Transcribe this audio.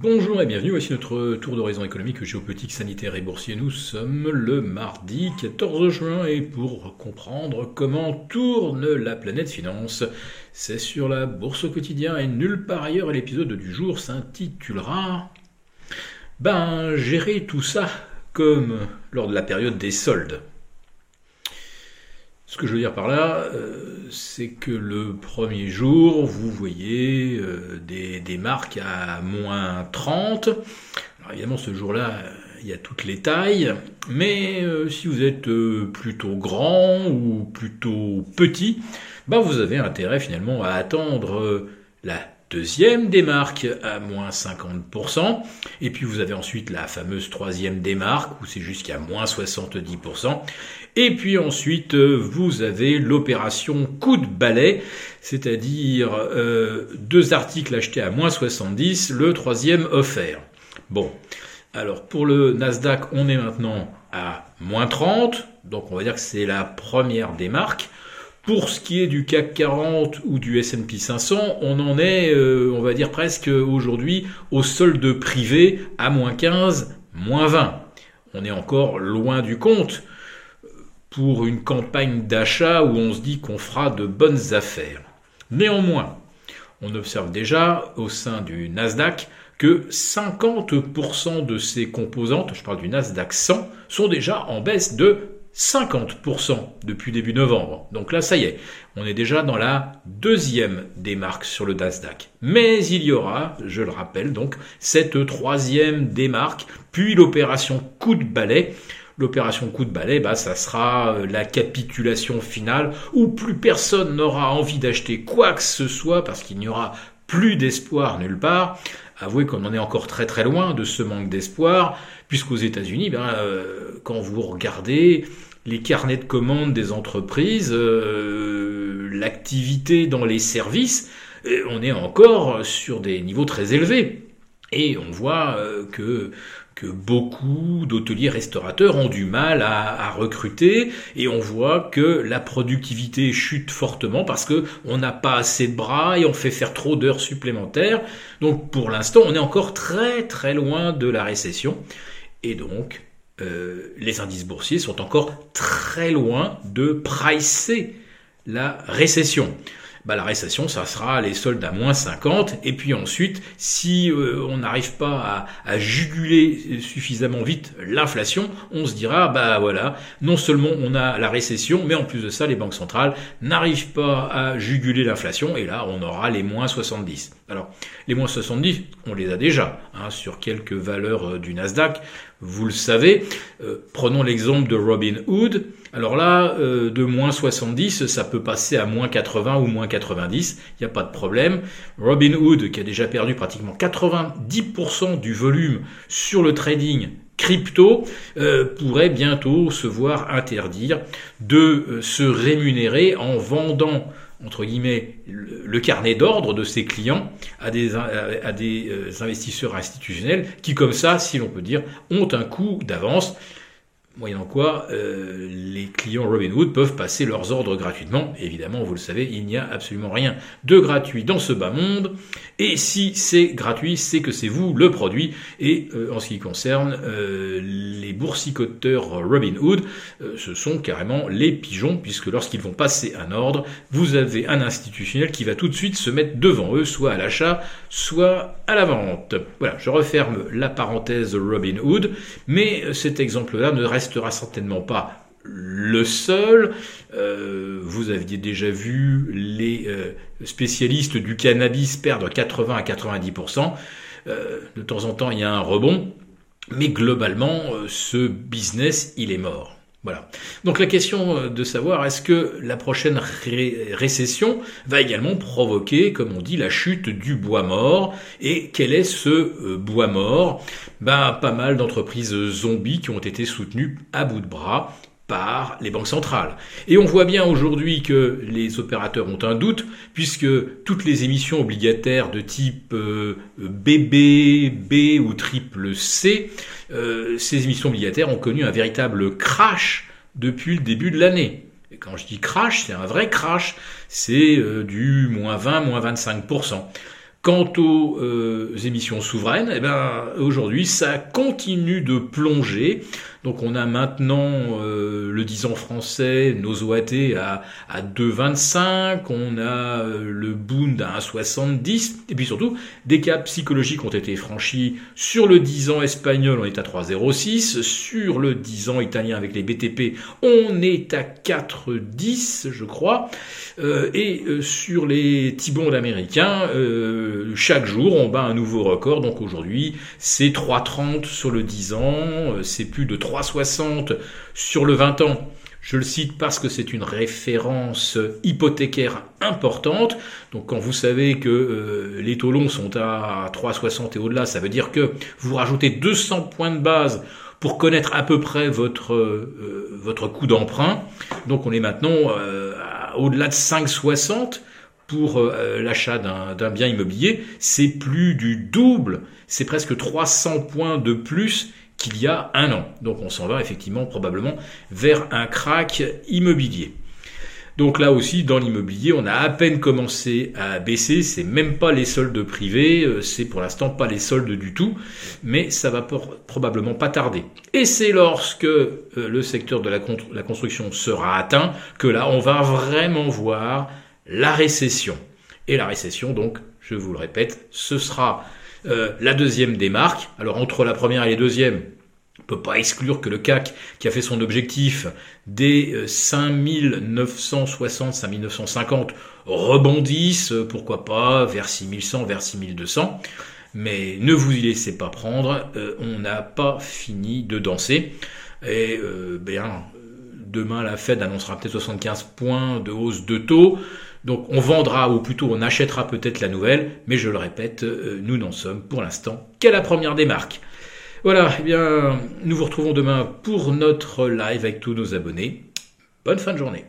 Bonjour et bienvenue, voici notre tour d'horizon économique, géopolitique, sanitaire et boursier. Nous sommes le mardi 14 juin et pour comprendre comment tourne la planète finance, c'est sur la bourse au quotidien et nulle part ailleurs. L'épisode du jour s'intitulera Ben, gérer tout ça comme lors de la période des soldes. Ce que je veux dire par là, euh, c'est que le premier jour, vous voyez euh, des, marques à moins 30. Alors évidemment, ce jour-là, il y a toutes les tailles, mais euh, si vous êtes plutôt grand ou plutôt petit, bah vous avez intérêt finalement à attendre la deuxième démarque à moins 50%, et puis vous avez ensuite la fameuse troisième démarque où c'est jusqu'à moins 70%, et puis ensuite euh, vous avez l'opération coup de balai, c'est-à-dire euh, deux articles achetés à moins 70, le troisième offert. Bon, alors pour le Nasdaq on est maintenant à moins 30, donc on va dire que c'est la première démarque. Pour ce qui est du CAC 40 ou du S&P 500, on en est, euh, on va dire presque aujourd'hui, au solde privé à moins 15, moins 20. On est encore loin du compte pour une campagne d'achat où on se dit qu'on fera de bonnes affaires. Néanmoins, on observe déjà au sein du Nasdaq que 50% de ses composantes, je parle du Nasdaq 100, sont déjà en baisse de 50% depuis début novembre. Donc là, ça y est, on est déjà dans la deuxième démarque sur le Nasdaq. Mais il y aura, je le rappelle donc, cette troisième démarque, puis l'opération coup de balai. L'opération coup de balai, bah, ça sera euh, la capitulation finale où plus personne n'aura envie d'acheter quoi que ce soit parce qu'il n'y aura plus d'espoir nulle part. Avouez qu'on en est encore très très loin de ce manque d'espoir, puisqu'aux États-Unis, ben, euh, quand vous regardez les carnets de commandes des entreprises, euh, l'activité dans les services, euh, on est encore sur des niveaux très élevés. Et on voit euh, que, beaucoup d'hôteliers restaurateurs ont du mal à, recruter et on voit que la productivité chute fortement parce que on n'a pas assez de bras et on fait faire trop d'heures supplémentaires. Donc pour l'instant, on est encore très très loin de la récession et donc euh, les indices boursiers sont encore très loin de pricer la récession. Bah, la récession, ça sera les soldes à moins 50, et puis ensuite, si euh, on n'arrive pas à, juguler suffisamment vite l'inflation, on se dira, bah voilà, non seulement on a la récession, mais en plus de ça, les banques centrales n'arrivent pas à juguler l'inflation, et là, on aura les moins 70. Alors, les moins 70, on les a déjà, hein, sur quelques valeurs euh, du Nasdaq, vous le savez. Euh, prenons l'exemple de Robin Hood. Alors là, euh, de moins 70, ça peut passer à moins 80 ou moins 90, il n'y a pas de problème. Robin Hood, qui a déjà perdu pratiquement 90% du volume sur le trading crypto, euh, pourrait bientôt se voir interdire de se rémunérer en vendant entre guillemets, le, carnet d'ordre de ses clients à des, à des euh, investisseurs institutionnels qui, comme ça, si l'on peut dire, ont un coût d'avance moyennant quoi euh, les clients Robinhood peuvent passer leurs ordres gratuitement. Évidemment, vous le savez, il n'y a absolument rien de gratuit dans ce bas monde. Et si c'est gratuit, c'est que c'est vous le produit. Et euh, en ce qui concerne euh, les boursicoteurs Robinhood, ce sont carrément les pigeons, puisque lorsqu'ils vont passer un ordre, vous avez un institutionnel qui va tout de suite se mettre devant eux, soit à l'achat, soit à la vente. Voilà, je referme la parenthèse Robinhood, mais cet exemple-là ne reste restera certainement pas le seul. Euh, vous aviez déjà vu les euh, spécialistes du cannabis perdre 80 à 90%. Euh, de temps en temps, il y a un rebond, mais globalement, ce business, il est mort. Donc la question de savoir est-ce que la prochaine récession va également provoquer, comme on dit, la chute du bois mort? Et quel est ce bois mort? Ben, Pas mal d'entreprises zombies qui ont été soutenues à bout de bras par les banques centrales. Et on voit bien aujourd'hui que les opérateurs ont un doute, puisque toutes les émissions obligataires de type BB, B ou triple C, euh, ces émissions obligataires ont connu un véritable crash depuis le début de l'année. Et quand je dis crash, c'est un vrai crash, c'est euh, du moins 20, moins 25%. Quant aux euh, émissions souveraines, eh ben, aujourd'hui, ça continue de plonger. Donc on a maintenant euh, le 10 ans français, nos OAT à, à 2,25, on a euh, le Bund à 1,70, et puis surtout, des caps psychologiques ont été franchis. Sur le 10 ans espagnol, on est à 3,06, sur le 10 ans italien avec les BTP, on est à 4,10, je crois, et sur les T-bonds américains, chaque jour, on bat un nouveau record. Donc aujourd'hui, c'est 3,30 sur le 10 ans, euh, c'est plus de 3,60 sur le 20 ans. Je le cite parce que c'est une référence hypothécaire importante. Donc quand vous savez que euh, les taux longs sont à 3,60 et au-delà, ça veut dire que vous rajoutez 200 points de base pour connaître à peu près votre, euh, votre coût d'emprunt. Donc on est maintenant au-delà de 5,60 pour euh, l'achat d'un bien immobilier, c'est plus du double, c'est presque 300 points de plus qu'il y a un an. Donc on s'en va effectivement probablement vers un crack immobilier. Donc là aussi, dans l'immobilier, on a à peine commencé à baisser. C'est même pas les soldes privés, euh, c'est pour l'instant pas les soldes du tout, mais ça va probablement pas tarder. Et c'est lorsque euh, le secteur de la, la construction sera atteint que là, on va vraiment voir la récession. Et la récession, donc, je vous le répète, ce sera euh, la deuxième des marques. Alors entre la première et les deuxièmes, on peut pas exclure que le CAC, qui a fait son objectif des 5960, euh, 5950, rebondisse, euh, pourquoi pas, vers 6100, vers 6200. Mais ne vous y laissez pas prendre, on n'a pas fini de danser. Et bien, demain, la Fed annoncera peut-être 75 points de hausse de taux. Donc on vendra, ou plutôt on achètera peut-être la nouvelle, mais je le répète, euh, nous n'en sommes pour l'instant qu'à la première des marques. Voilà, eh bien, nous vous retrouvons demain pour notre live avec tous nos abonnés. Bonne fin de journée.